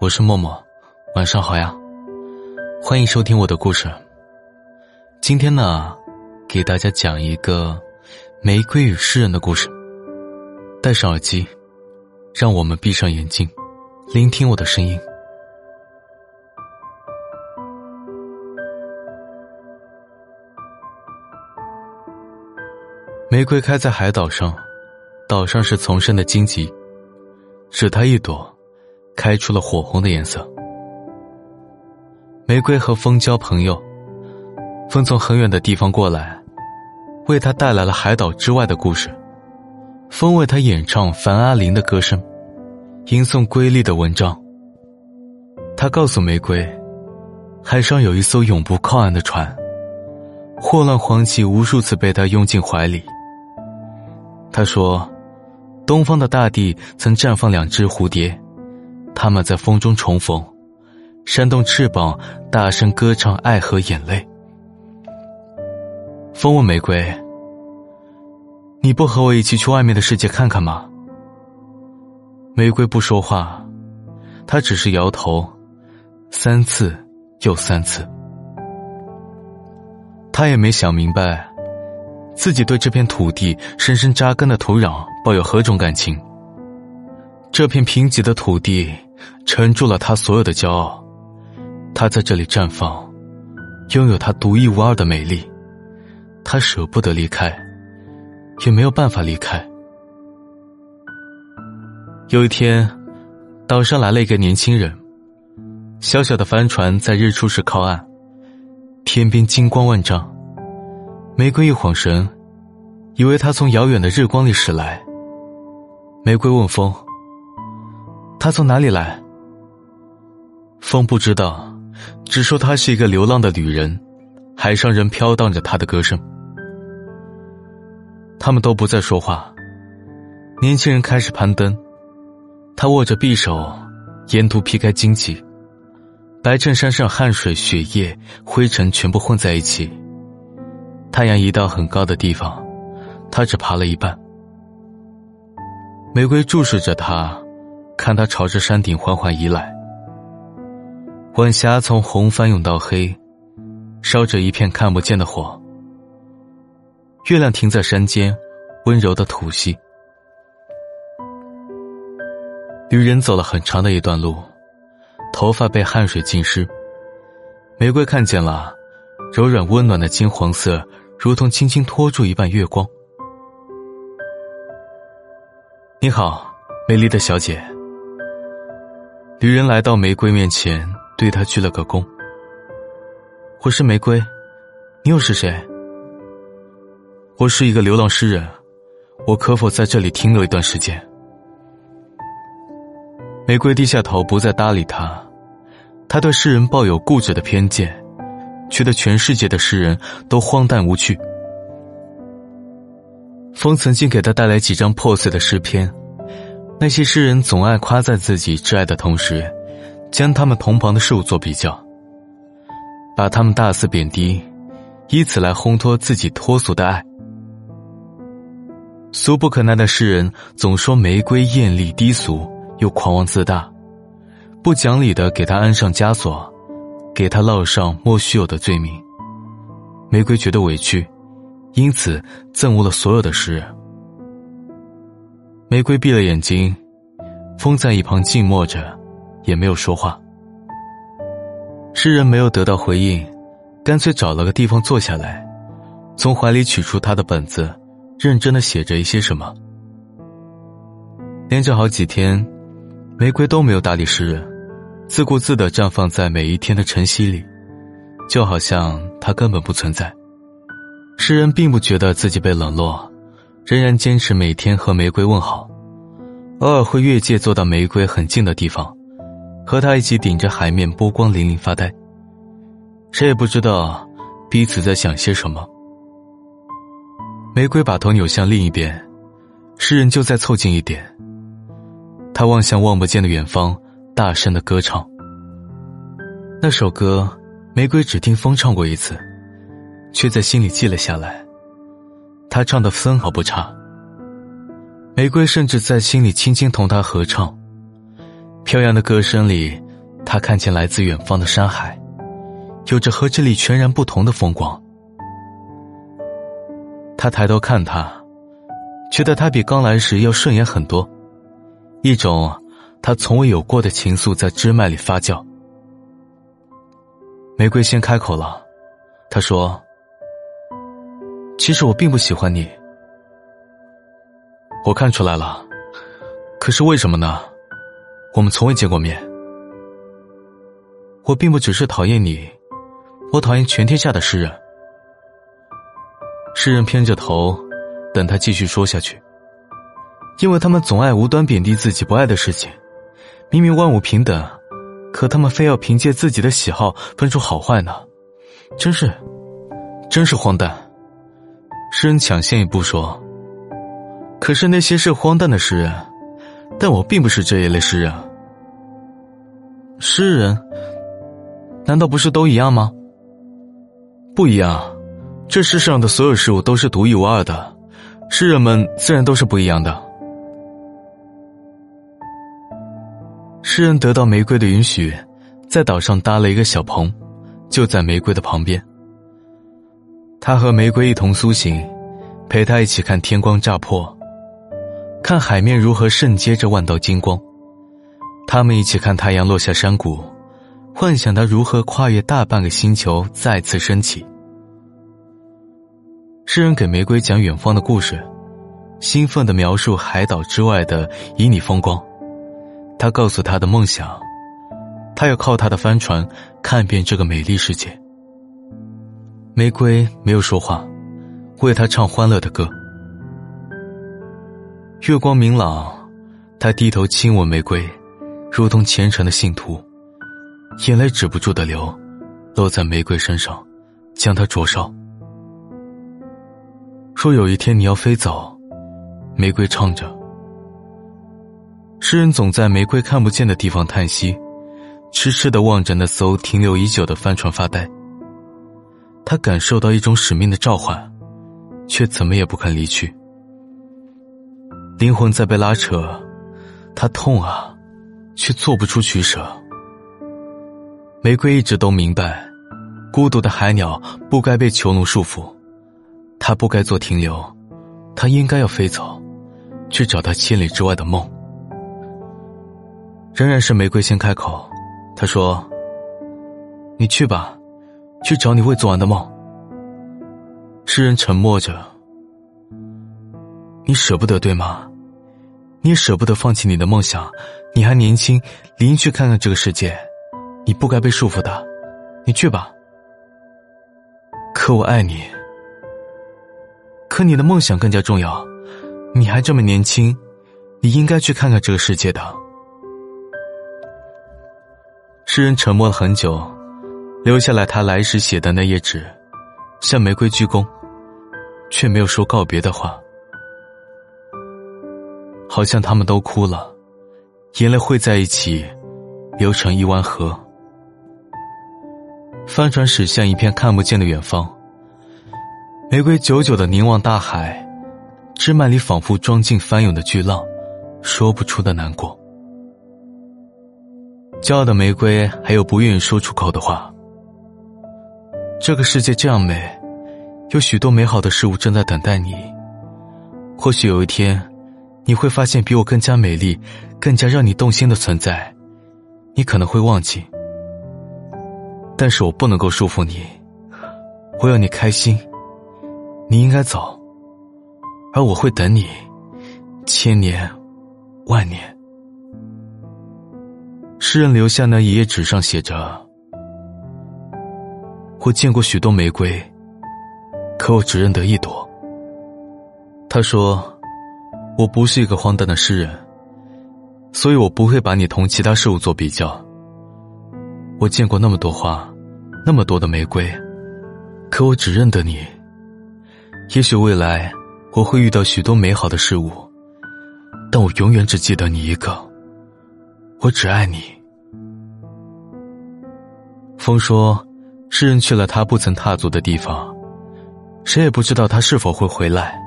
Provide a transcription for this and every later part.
我是默默，晚上好呀，欢迎收听我的故事。今天呢，给大家讲一个玫瑰与诗人的故事。戴上耳机，让我们闭上眼睛，聆听我的声音。玫瑰开在海岛上，岛上是丛生的荆棘，只它一朵。开出了火红的颜色。玫瑰和风交朋友，风从很远的地方过来，为他带来了海岛之外的故事。风为他演唱樊阿玲的歌声，吟诵瑰丽的文章。他告诉玫瑰，海上有一艘永不靠岸的船，霍乱黄旗无数次被他拥进怀里。他说，东方的大地曾绽放两只蝴蝶。他们在风中重逢，扇动翅膀，大声歌唱爱和眼泪。风问玫瑰：“你不和我一起去外面的世界看看吗？”玫瑰不说话，他只是摇头，三次又三次。他也没想明白，自己对这片土地深深扎根的土壤抱有何种感情。这片贫瘠的土地。沉住了他所有的骄傲，他在这里绽放，拥有他独一无二的美丽，他舍不得离开，也没有办法离开。有一天，岛上来了一个年轻人，小小的帆船在日出时靠岸，天边金光万丈。玫瑰一晃神，以为他从遥远的日光里驶来。玫瑰问风：“他从哪里来？”风不知道，只说她是一个流浪的旅人，海上仍飘荡着她的歌声。他们都不再说话，年轻人开始攀登，他握着匕首，沿途劈开荆棘，白衬衫上汗水、血液、灰尘全部混在一起。太阳移到很高的地方，他只爬了一半。玫瑰注视着他，看他朝着山顶缓缓移来。晚霞从红翻涌到黑，烧着一片看不见的火。月亮停在山间，温柔的吐息。旅人走了很长的一段路，头发被汗水浸湿。玫瑰看见了，柔软温暖的金黄色，如同轻轻托住一半月光。你好，美丽的小姐。旅人来到玫瑰面前。对他鞠了个躬。我是玫瑰，你又是谁？我是一个流浪诗人，我可否在这里停留一段时间？玫瑰低下头，不再搭理他。他对诗人抱有固执的偏见，觉得全世界的诗人都荒诞无趣。风曾经给他带来几张破碎的诗篇，那些诗人总爱夸赞自己挚爱的同时。将他们同旁的事物做比较，把他们大肆贬低，以此来烘托自己脱俗的爱。俗不可耐的诗人总说玫瑰艳丽低俗又狂妄自大，不讲理的给他安上枷锁，给他烙上莫须有的罪名。玫瑰觉得委屈，因此憎恶了所有的诗人。玫瑰闭了眼睛，风在一旁静默着。也没有说话。诗人没有得到回应，干脆找了个地方坐下来，从怀里取出他的本子，认真的写着一些什么。连着好几天，玫瑰都没有搭理诗人，自顾自的绽放在每一天的晨曦里，就好像他根本不存在。诗人并不觉得自己被冷落，仍然坚持每天和玫瑰问好，偶尔会越界坐到玫瑰很近的地方。和他一起顶着海面，波光粼粼发呆。谁也不知道彼此在想些什么。玫瑰把头扭向另一边，诗人就再凑近一点。他望向望不见的远方，大声的歌唱。那首歌，玫瑰只听风唱过一次，却在心里记了下来。他唱的分毫不差。玫瑰甚至在心里轻轻同他合唱。飘扬的歌声里，他看见来自远方的山海，有着和这里全然不同的风光。他抬头看他，觉得他比刚来时要顺眼很多，一种他从未有过的情愫在枝脉里发酵。玫瑰先开口了，他说：“其实我并不喜欢你，我看出来了，可是为什么呢？我们从未见过面。我并不只是讨厌你，我讨厌全天下的诗人。”诗人偏着头，等他继续说下去，因为他们总爱无端贬低自己不爱的事情，明明万物平等，可他们非要凭借自己的喜好分出好坏呢，真是，真是荒诞。诗人抢先一步说：“可是那些是荒诞的诗人，但我并不是这一类诗人。诗人，难道不是都一样吗？不一样。”这世上的所有事物都是独一无二的，诗人们自然都是不一样的。诗人得到玫瑰的允许，在岛上搭了一个小棚，就在玫瑰的旁边。他和玫瑰一同苏醒，陪他一起看天光乍破，看海面如何渗接着万道金光。他们一起看太阳落下山谷，幻想他如何跨越大半个星球再次升起。诗人给玫瑰讲远方的故事，兴奋的描述海岛之外的旖旎风光。他告诉他的梦想，他要靠他的帆船看遍这个美丽世界。玫瑰没有说话，为他唱欢乐的歌。月光明朗，他低头亲吻玫瑰，如同虔诚的信徒，眼泪止不住的流，落在玫瑰身上，将它灼烧。若有一天你要飞走，玫瑰唱着。诗人总在玫瑰看不见的地方叹息，痴痴的望着那艘停留已久的帆船发呆。他感受到一种使命的召唤，却怎么也不肯离去。灵魂在被拉扯，他痛啊，却做不出取舍。玫瑰一直都明白，孤独的海鸟不该被囚奴束缚。他不该做停留，他应该要飞走，去找他千里之外的梦。仍然是玫瑰先开口，他说：“你去吧，去找你未做完的梦。”诗人沉默着。你舍不得对吗？你也舍不得放弃你的梦想？你还年轻，理应去看看这个世界。你不该被束缚的，你去吧。可我爱你。可你的梦想更加重要，你还这么年轻，你应该去看看这个世界的。诗人沉默了很久，留下来他来时写的那页纸，向玫瑰鞠躬，却没有说告别的话。好像他们都哭了，眼泪汇在一起，流成一湾河。帆船驶向一片看不见的远方。玫瑰久久的凝望大海，枝蔓里仿佛装进翻涌的巨浪，说不出的难过。骄傲的玫瑰还有不愿意说出口的话。这个世界这样美，有许多美好的事物正在等待你。或许有一天，你会发现比我更加美丽、更加让你动心的存在，你可能会忘记。但是我不能够束缚你，我要你开心。你应该走，而我会等你，千年万年。诗人留下那一页纸上写着：“我见过许多玫瑰，可我只认得一朵。”他说：“我不是一个荒诞的诗人，所以我不会把你同其他事物做比较。我见过那么多花，那么多的玫瑰，可我只认得你。”也许未来我会遇到许多美好的事物，但我永远只记得你一个。我只爱你。风说，诗人去了他不曾踏足的地方，谁也不知道他是否会回来。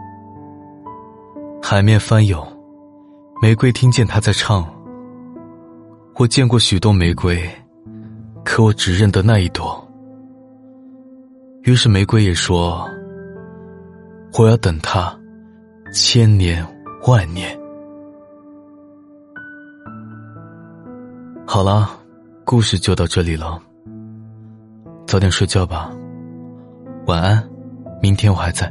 海面翻涌，玫瑰听见他在唱。我见过许多玫瑰，可我只认得那一朵。于是玫瑰也说：“我要等他，千年万年。”好了，故事就到这里了。早点睡觉吧，晚安，明天我还在。